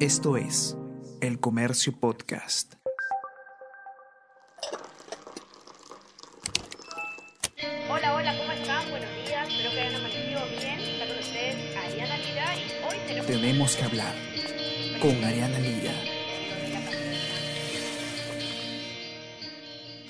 Esto es El Comercio Podcast. Hola, hola, ¿cómo están? Buenos días, espero que hayan amanecido bien. Está con ustedes Ariana Lira y hoy tenemos... Tenemos que hablar con Ariana Lira.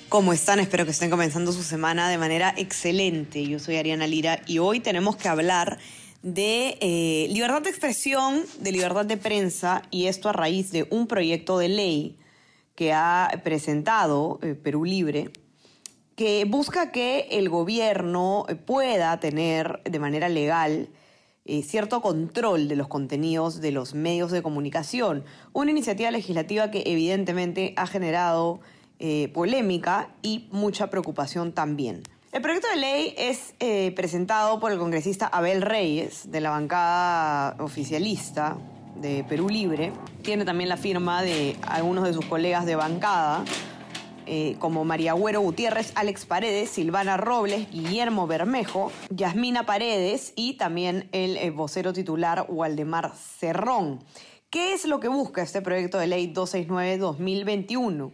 ¿Cómo están? Espero que estén comenzando su semana de manera excelente. Yo soy Ariana Lira y hoy tenemos que hablar de eh, libertad de expresión, de libertad de prensa y esto a raíz de un proyecto de ley que ha presentado eh, Perú Libre que busca que el gobierno pueda tener de manera legal eh, cierto control de los contenidos de los medios de comunicación. Una iniciativa legislativa que evidentemente ha generado polémica y mucha preocupación también. El proyecto de ley es eh, presentado por el congresista Abel Reyes, de la bancada oficialista de Perú Libre. Tiene también la firma de algunos de sus colegas de bancada, eh, como María Agüero Gutiérrez, Alex Paredes, Silvana Robles, Guillermo Bermejo, Yasmina Paredes y también el eh, vocero titular Waldemar Cerrón. ¿Qué es lo que busca este proyecto de ley 269-2021?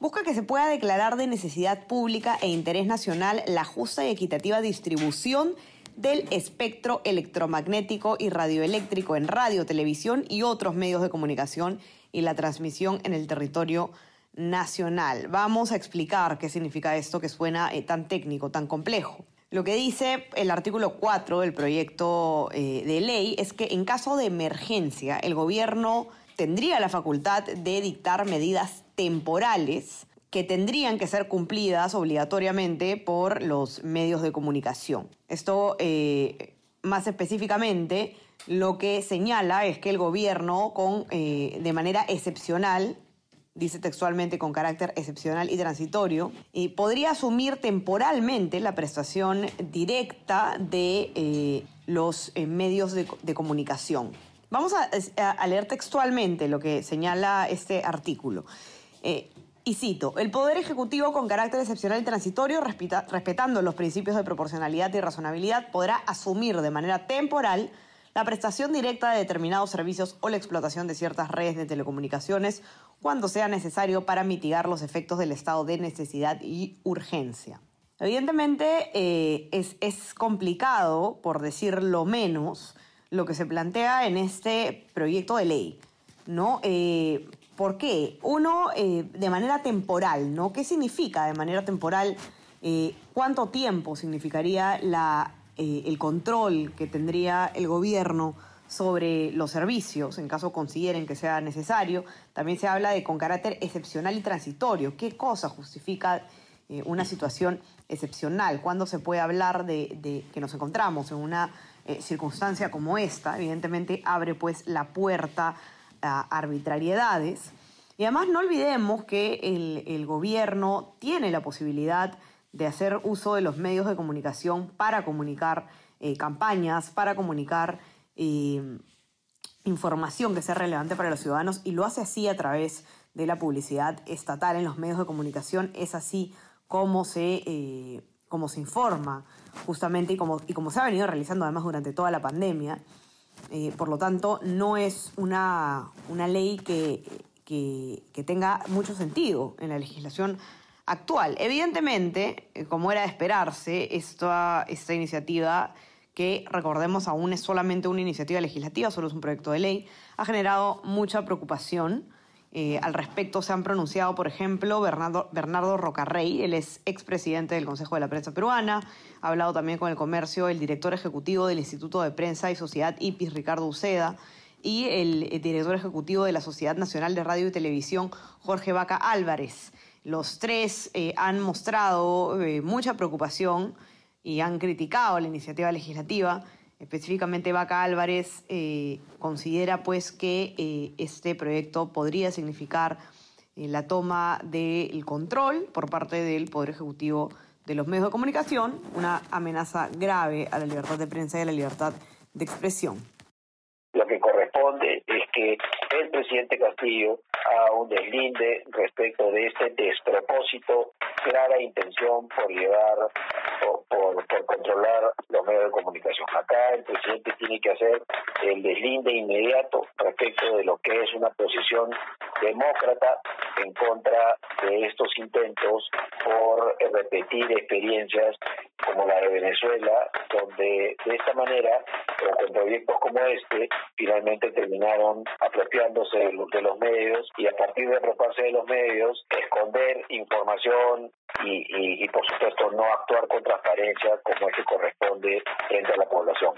Busca que se pueda declarar de necesidad pública e interés nacional la justa y equitativa distribución del espectro electromagnético y radioeléctrico en radio, televisión y otros medios de comunicación y la transmisión en el territorio nacional. Vamos a explicar qué significa esto que suena eh, tan técnico, tan complejo. Lo que dice el artículo 4 del proyecto eh, de ley es que en caso de emergencia el gobierno tendría la facultad de dictar medidas temporales que tendrían que ser cumplidas obligatoriamente por los medios de comunicación. Esto, eh, más específicamente, lo que señala es que el gobierno, con, eh, de manera excepcional, dice textualmente con carácter excepcional y transitorio, y podría asumir temporalmente la prestación directa de eh, los medios de, comunicación. Vamos a, leer textualmente lo que señala este artículo. Eh, y cito, el Poder Ejecutivo con carácter excepcional y transitorio, respeta, respetando los principios de proporcionalidad y razonabilidad, podrá asumir de manera temporal la prestación directa de determinados servicios o la explotación de ciertas redes de telecomunicaciones cuando sea necesario para mitigar los efectos del estado de necesidad y urgencia. Evidentemente eh, es, es complicado, por decirlo menos, lo que se plantea en este proyecto de ley. ¿no? Eh, ¿Por qué? Uno, eh, de manera temporal, ¿no? ¿Qué significa de manera temporal? Eh, ¿Cuánto tiempo significaría la, eh, el control que tendría el gobierno sobre los servicios, en caso consideren que sea necesario? También se habla de con carácter excepcional y transitorio. ¿Qué cosa justifica una situación excepcional? ¿Cuándo se puede hablar de, de que nos encontramos en una circunstancia como esta? Evidentemente abre pues la puerta arbitrariedades. Y además no olvidemos que el, gobierno tiene la posibilidad de hacer uso de los medios de comunicación para comunicar eh, campañas, para comunicar eh, información que sea relevante para los ciudadanos y lo hace así a través de la publicidad estatal en los medios de comunicación. Es así como se, eh, como se informa justamente y como, y como se ha venido realizando además durante toda la pandemia. Eh, por lo tanto, no es una, una ley que, que, que, tenga mucho sentido en la legislación actual. Evidentemente, eh, como era de esperarse, esta, esta iniciativa, que recordemos aún es solamente una iniciativa legislativa, solo es un proyecto de ley, ha generado mucha preocupación. Eh, al respecto se han pronunciado, por ejemplo, Bernardo, Bernardo Rocarrey, él es expresidente del Consejo de la Prensa Peruana, ha hablado también con el comercio el director ejecutivo del Instituto de Prensa y Sociedad IPIS, Ricardo Uceda, y el, el director ejecutivo de la Sociedad Nacional de Radio y Televisión, Jorge Vaca Álvarez. Los tres eh, han mostrado eh, mucha preocupación y han criticado la iniciativa legislativa Específicamente Vaca Álvarez eh, considera pues que eh, este proyecto podría significar eh, la toma del control por parte del Poder Ejecutivo de los medios de comunicación, una amenaza grave a la libertad de prensa y a la libertad de expresión. Lo que corresponde es que el presidente Castillo haga un deslinde respecto de este despropósito, clara intención por llevar, por, por, por controlar los medios de comunicación. Acá el presidente tiene que hacer el deslinde inmediato respecto de lo que es una posición demócrata en contra de estos intentos por repetir experiencias como la de Venezuela, donde de esta manera, con proyectos como este, finalmente terminaron apropiándose de los medios y a partir de apropiarse de los medios, esconder información y, y por supuesto no actuar con transparencia como es que corresponde frente a la población.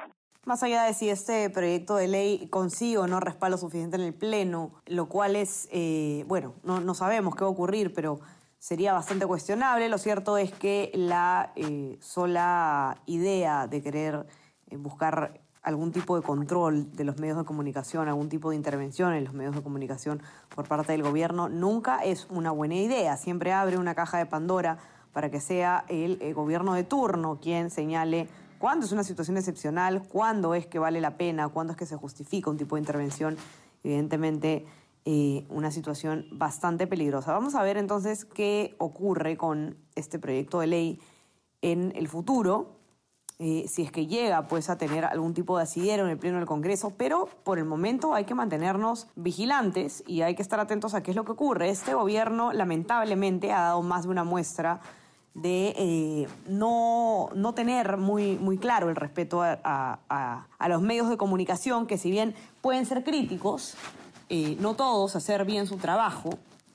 Más allá de si este proyecto de ley consigue o no respaldo suficiente en el Pleno, lo cual es, eh, bueno, no, no, sabemos qué va a ocurrir, pero sería bastante cuestionable. Lo cierto es que la eh, sola idea de querer eh, buscar algún tipo de control de los medios de comunicación, algún tipo de intervención en los medios de comunicación por parte del gobierno, nunca es una buena idea. Siempre abre una caja de Pandora para que sea el gobierno de turno quien señale cuándo es una situación excepcional, cuándo es que vale la pena, cuándo es que se justifica un tipo de intervención, evidentemente eh, una situación bastante peligrosa. Vamos a ver entonces qué ocurre con este proyecto de ley en el futuro, eh, si es que llega pues a tener algún tipo de asidero en el Pleno del Congreso, pero por el momento hay que mantenernos vigilantes y hay que estar atentos a qué es lo que ocurre. Este gobierno lamentablemente ha dado más de una muestra de eh, no, no, tener muy, muy claro el respeto a, los medios de comunicación, que si bien pueden ser críticos, eh, no todos hacer bien su trabajo,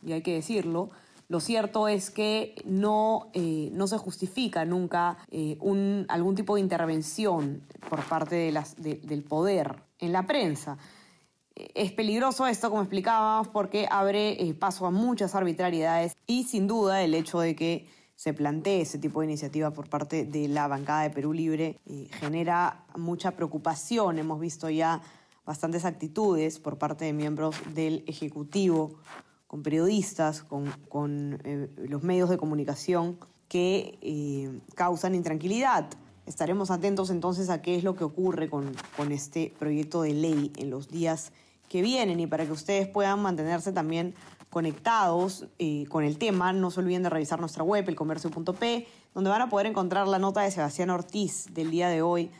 y hay que decirlo, lo cierto es que no, eh, no se justifica nunca un, algún tipo de intervención por parte del poder en la prensa. Es peligroso esto, como explicábamos, porque abre paso a muchas arbitrariedades y sin duda el hecho de que se plantee ese tipo de iniciativa por parte de la bancada de Perú Libre eh, genera mucha preocupación. Hemos visto ya bastantes actitudes por parte de miembros del Ejecutivo, con periodistas, con, eh, los medios de comunicación que eh, causan intranquilidad. Estaremos atentos entonces a qué es lo que ocurre con, con este proyecto de ley en los días que vienen y para que ustedes puedan mantenerse también conectados eh, con el tema, no se olviden de revisar nuestra web, elcomercio.p, donde van a poder encontrar la nota de Sebastián Ortiz del día de hoy,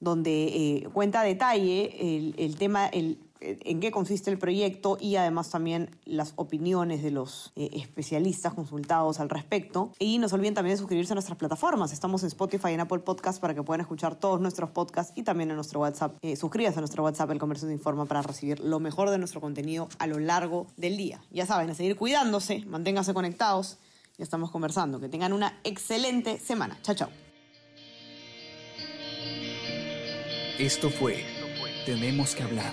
donde cuenta detalle el, el tema, el, en qué consiste el proyecto y además también las opiniones de los eh, especialistas consultados al respecto. Y no se olviden también de suscribirse a nuestras plataformas. Estamos en Spotify y en Apple Podcast para que puedan escuchar todos nuestros podcasts y también en nuestro WhatsApp. Eh, suscríbase a nuestro WhatsApp, El Comercio de Informa, para recibir lo mejor de nuestro contenido a lo largo del día. Ya saben, a seguir cuidándose, manténganse conectados. Ya estamos conversando. Que tengan una excelente semana. Chao, chao. Esto fue Tenemos que hablar